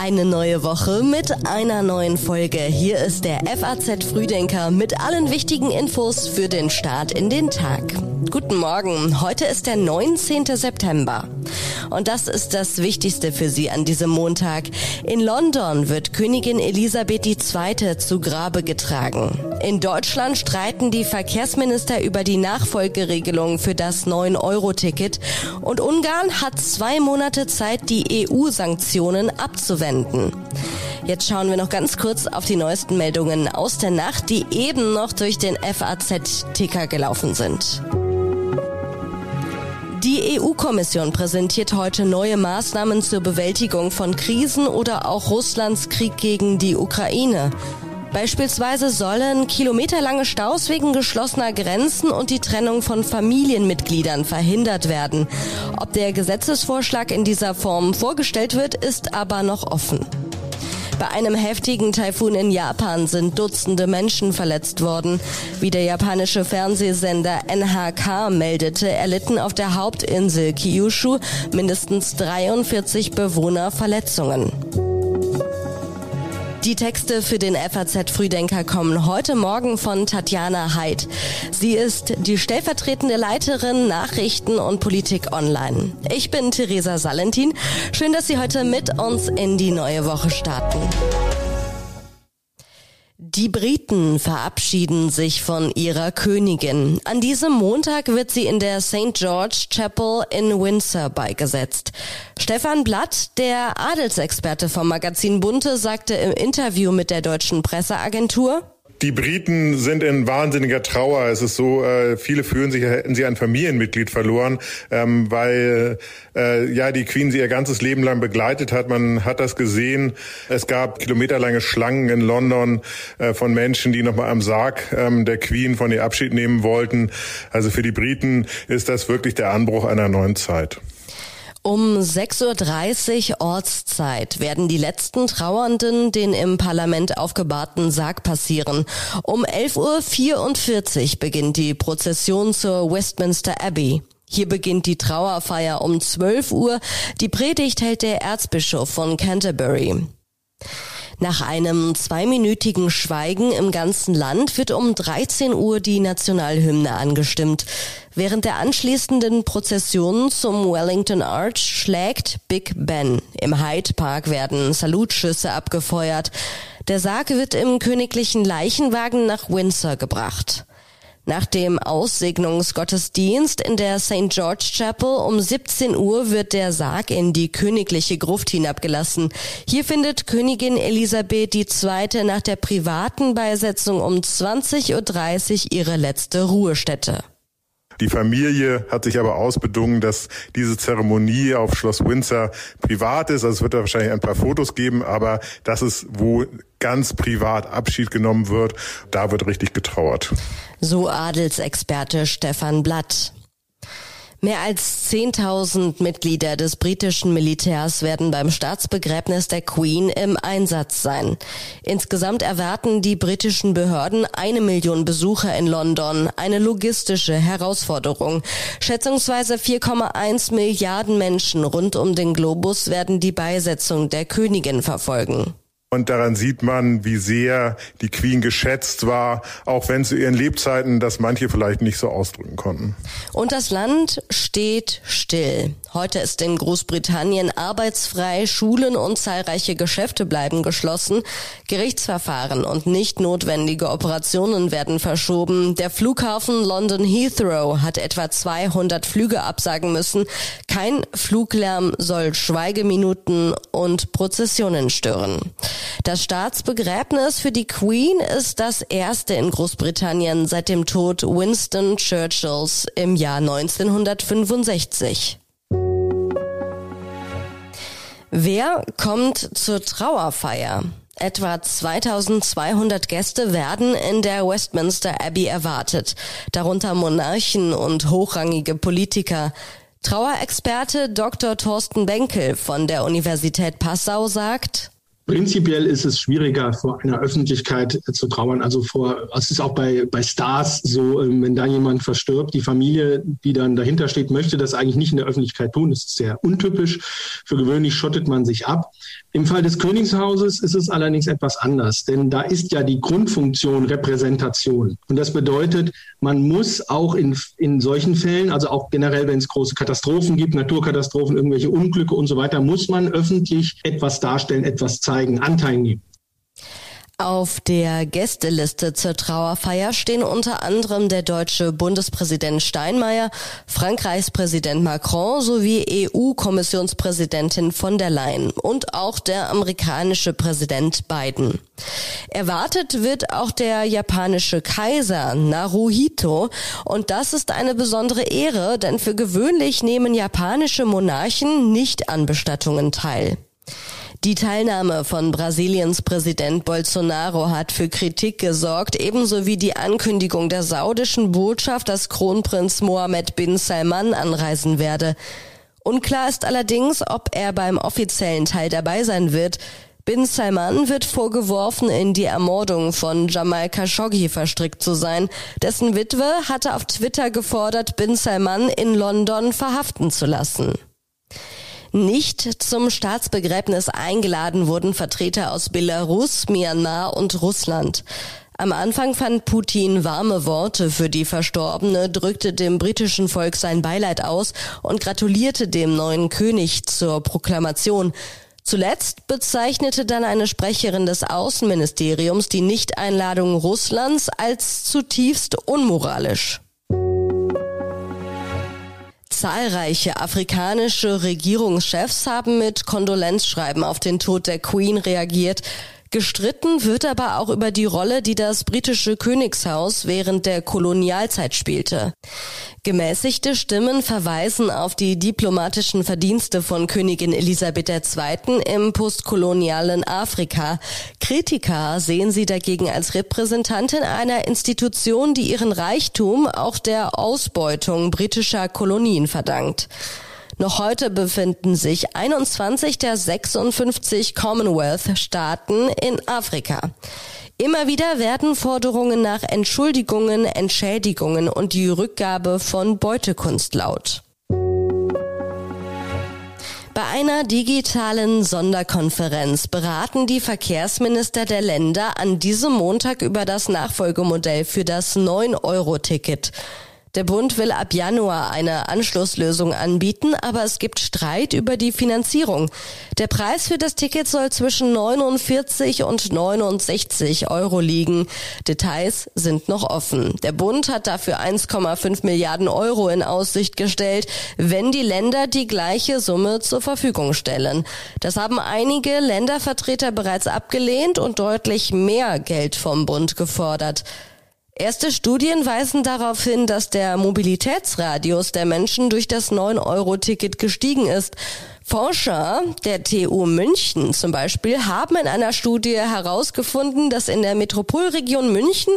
Eine neue Woche mit einer neuen Folge. Hier ist der FAZ Frühdenker mit allen wichtigen Infos für den Start in den Tag. Guten Morgen. Heute ist der 19. September. Und das ist das Wichtigste für Sie an diesem Montag. In London wird Königin Elisabeth II. zu Grabe getragen. In Deutschland streiten die Verkehrsminister über die Nachfolgeregelung für das 9-Euro-Ticket. Und Ungarn hat zwei Monate Zeit, die EU-Sanktionen abzuwenden. Jetzt schauen wir noch ganz kurz auf die neuesten Meldungen aus der Nacht, die eben noch durch den FAZ-Ticker gelaufen sind. Die EU-Kommission präsentiert heute neue Maßnahmen zur Bewältigung von Krisen oder auch Russlands Krieg gegen die Ukraine. Beispielsweise sollen kilometerlange Staus wegen geschlossener Grenzen und die Trennung von Familienmitgliedern verhindert werden. Ob der Gesetzesvorschlag in dieser Form vorgestellt wird, ist aber noch offen. Bei einem heftigen Taifun in Japan sind Dutzende Menschen verletzt worden. Wie der japanische Fernsehsender NHK meldete, erlitten auf der Hauptinsel Kyushu mindestens 43 Bewohner Verletzungen. Die Texte für den FAZ Frühdenker kommen heute Morgen von Tatjana Heid. Sie ist die stellvertretende Leiterin Nachrichten und Politik online. Ich bin Theresa Salentin. Schön, dass Sie heute mit uns in die neue Woche starten. Die Briten verabschieden sich von ihrer Königin. An diesem Montag wird sie in der St. George Chapel in Windsor beigesetzt. Stefan Blatt, der Adelsexperte vom Magazin Bunte, sagte im Interview mit der deutschen Presseagentur, die Briten sind in wahnsinniger Trauer. Es ist so, äh, viele fühlen sich, hätten sie ein Familienmitglied verloren, ähm, weil äh, ja die Queen sie ihr ganzes Leben lang begleitet hat. Man hat das gesehen. Es gab kilometerlange Schlangen in London äh, von Menschen, die nochmal am Sarg ähm, der Queen von ihr Abschied nehmen wollten. Also für die Briten ist das wirklich der Anbruch einer neuen Zeit. Um 6.30 Uhr Ortszeit werden die letzten Trauernden den im Parlament aufgebahrten Sarg passieren. Um 11.44 Uhr beginnt die Prozession zur Westminster Abbey. Hier beginnt die Trauerfeier um 12 Uhr. Die Predigt hält der Erzbischof von Canterbury. Nach einem zweiminütigen Schweigen im ganzen Land wird um 13 Uhr die Nationalhymne angestimmt. Während der anschließenden Prozession zum Wellington Arch schlägt Big Ben. Im Hyde Park werden Salutschüsse abgefeuert. Der Sarg wird im königlichen Leichenwagen nach Windsor gebracht. Nach dem Aussegnungsgottesdienst in der St. George Chapel um 17 Uhr wird der Sarg in die königliche Gruft hinabgelassen. Hier findet Königin Elisabeth II. nach der privaten Beisetzung um 20.30 Uhr ihre letzte Ruhestätte. Die Familie hat sich aber ausbedungen, dass diese Zeremonie auf Schloss Windsor privat ist. Also es wird da wahrscheinlich ein paar Fotos geben, aber das ist, wo ganz privat Abschied genommen wird. Da wird richtig getrauert. So Adelsexperte Stefan Blatt. Mehr als 10.000 Mitglieder des britischen Militärs werden beim Staatsbegräbnis der Queen im Einsatz sein. Insgesamt erwarten die britischen Behörden eine Million Besucher in London, eine logistische Herausforderung. Schätzungsweise 4,1 Milliarden Menschen rund um den Globus werden die Beisetzung der Königin verfolgen. Und daran sieht man, wie sehr die Queen geschätzt war, auch wenn zu ihren Lebzeiten das manche vielleicht nicht so ausdrücken konnten. Und das Land steht still. Heute ist in Großbritannien arbeitsfrei, Schulen und zahlreiche Geschäfte bleiben geschlossen. Gerichtsverfahren und nicht notwendige Operationen werden verschoben. Der Flughafen London Heathrow hat etwa 200 Flüge absagen müssen. Kein Fluglärm soll Schweigeminuten und Prozessionen stören. Das Staatsbegräbnis für die Queen ist das erste in Großbritannien seit dem Tod Winston Churchills im Jahr 1965. Wer kommt zur Trauerfeier? Etwa 2200 Gäste werden in der Westminster Abbey erwartet, darunter Monarchen und hochrangige Politiker. Trauerexperte Dr. Thorsten Benkel von der Universität Passau sagt, Prinzipiell ist es schwieriger, vor einer Öffentlichkeit zu trauern. Also vor, es ist auch bei, bei Stars so, ähm, wenn da jemand verstirbt, die Familie, die dann dahinter steht, möchte das eigentlich nicht in der Öffentlichkeit tun. Das ist sehr untypisch. Für gewöhnlich schottet man sich ab. Im Fall des Königshauses ist es allerdings etwas anders, denn da ist ja die Grundfunktion Repräsentation. Und das bedeutet, man muss auch in, in solchen Fällen, also auch generell, wenn es große Katastrophen gibt, Naturkatastrophen, irgendwelche Unglücke und so weiter, muss man öffentlich etwas darstellen, etwas zeigen zeigen, Anteil nehmen. Auf der Gästeliste zur Trauerfeier stehen unter anderem der deutsche Bundespräsident Steinmeier, Frankreichs Präsident Macron sowie EU-Kommissionspräsidentin von der Leyen und auch der amerikanische Präsident Biden. Erwartet wird auch der japanische Kaiser Naruhito und das ist eine besondere Ehre, denn für gewöhnlich nehmen japanische Monarchen nicht an Bestattungen teil. Die Teilnahme von Brasiliens Präsident Bolsonaro hat für Kritik gesorgt, ebenso wie die Ankündigung der saudischen Botschaft, dass Kronprinz Mohammed bin Salman anreisen werde. Unklar ist allerdings, ob er beim offiziellen Teil dabei sein wird. Bin Salman wird vorgeworfen, in die Ermordung von Jamal Khashoggi verstrickt zu sein. Dessen Witwe hatte auf Twitter gefordert, Bin Salman in London verhaften zu lassen. Nicht zum Staatsbegräbnis eingeladen wurden Vertreter aus Belarus, Myanmar und Russland. Am Anfang fand Putin warme Worte für die Verstorbene, drückte dem britischen Volk sein Beileid aus und gratulierte dem neuen König zur Proklamation. Zuletzt bezeichnete dann eine Sprecherin des Außenministeriums die Nichteinladung Russlands als zutiefst unmoralisch. Zahlreiche afrikanische Regierungschefs haben mit Kondolenzschreiben auf den Tod der Queen reagiert. Gestritten wird aber auch über die Rolle, die das britische Königshaus während der Kolonialzeit spielte. Gemäßigte Stimmen verweisen auf die diplomatischen Verdienste von Königin Elisabeth II. im postkolonialen Afrika. Kritiker sehen sie dagegen als Repräsentantin einer Institution, die ihren Reichtum auch der Ausbeutung britischer Kolonien verdankt. Noch heute befinden sich 21 der 56 Commonwealth-Staaten in Afrika. Immer wieder werden Forderungen nach Entschuldigungen, Entschädigungen und die Rückgabe von Beutekunst laut. Bei einer digitalen Sonderkonferenz beraten die Verkehrsminister der Länder an diesem Montag über das Nachfolgemodell für das 9-Euro-Ticket. Der Bund will ab Januar eine Anschlusslösung anbieten, aber es gibt Streit über die Finanzierung. Der Preis für das Ticket soll zwischen 49 und 69 Euro liegen. Details sind noch offen. Der Bund hat dafür 1,5 Milliarden Euro in Aussicht gestellt, wenn die Länder die gleiche Summe zur Verfügung stellen. Das haben einige Ländervertreter bereits abgelehnt und deutlich mehr Geld vom Bund gefordert. Erste Studien weisen darauf hin, dass der Mobilitätsradius der Menschen durch das 9-Euro-Ticket gestiegen ist. Forscher der TU München zum Beispiel haben in einer Studie herausgefunden, dass in der Metropolregion München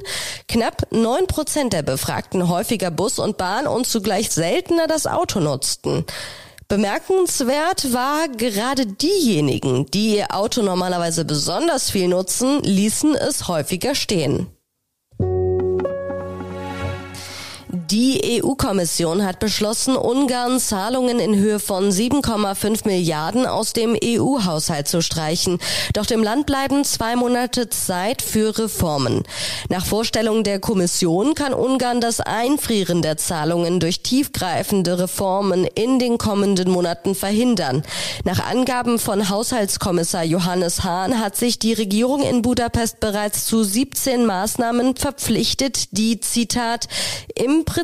knapp neun Prozent der Befragten häufiger Bus und Bahn und zugleich seltener das Auto nutzten. Bemerkenswert war, gerade diejenigen, die ihr Auto normalerweise besonders viel nutzen, ließen es häufiger stehen. Die EU-Kommission hat beschlossen, Ungarn Zahlungen in Höhe von 7,5 Milliarden aus dem EU-Haushalt zu streichen. Doch dem Land bleiben zwei Monate Zeit für Reformen. Nach Vorstellung der Kommission kann Ungarn das Einfrieren der Zahlungen durch tiefgreifende Reformen in den kommenden Monaten verhindern. Nach Angaben von Haushaltskommissar Johannes Hahn hat sich die Regierung in Budapest bereits zu 17 Maßnahmen verpflichtet, die, Zitat, im Prinzip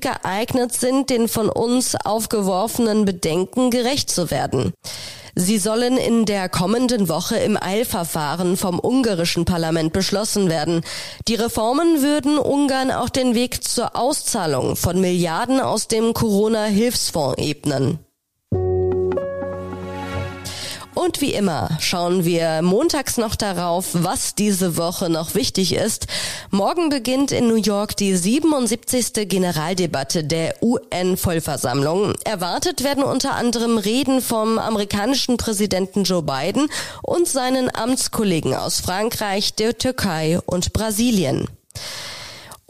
geeignet sind, den von uns aufgeworfenen Bedenken gerecht zu werden. Sie sollen in der kommenden Woche im Eilverfahren vom ungarischen Parlament beschlossen werden. Die Reformen würden Ungarn auch den Weg zur Auszahlung von Milliarden aus dem Corona-Hilfsfonds ebnen. Und wie immer schauen wir montags noch darauf, was diese Woche noch wichtig ist. Morgen beginnt in New York die 77. Generaldebatte der UN-Vollversammlung. Erwartet werden unter anderem Reden vom amerikanischen Präsidenten Joe Biden und seinen Amtskollegen aus Frankreich, der Türkei und Brasilien.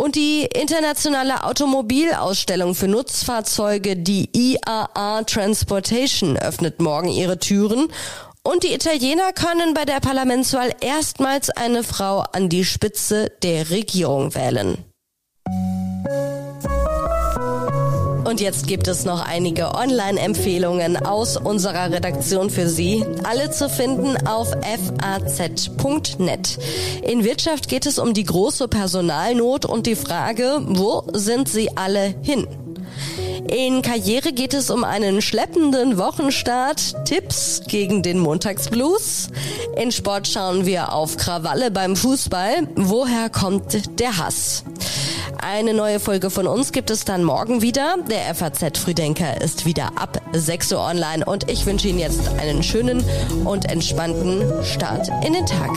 Und die internationale Automobilausstellung für Nutzfahrzeuge, die IAA Transportation, öffnet morgen ihre Türen. Und die Italiener können bei der Parlamentswahl erstmals eine Frau an die Spitze der Regierung wählen. Und jetzt gibt es noch einige Online-Empfehlungen aus unserer Redaktion für Sie. Alle zu finden auf faz.net. In Wirtschaft geht es um die große Personalnot und die Frage, wo sind sie alle hin? In Karriere geht es um einen schleppenden Wochenstart, Tipps gegen den Montagsblues. In Sport schauen wir auf Krawalle beim Fußball. Woher kommt der Hass? Eine neue Folge von uns gibt es dann morgen wieder. Der FAZ Frühdenker ist wieder ab 6 Uhr online und ich wünsche Ihnen jetzt einen schönen und entspannten Start in den Tag.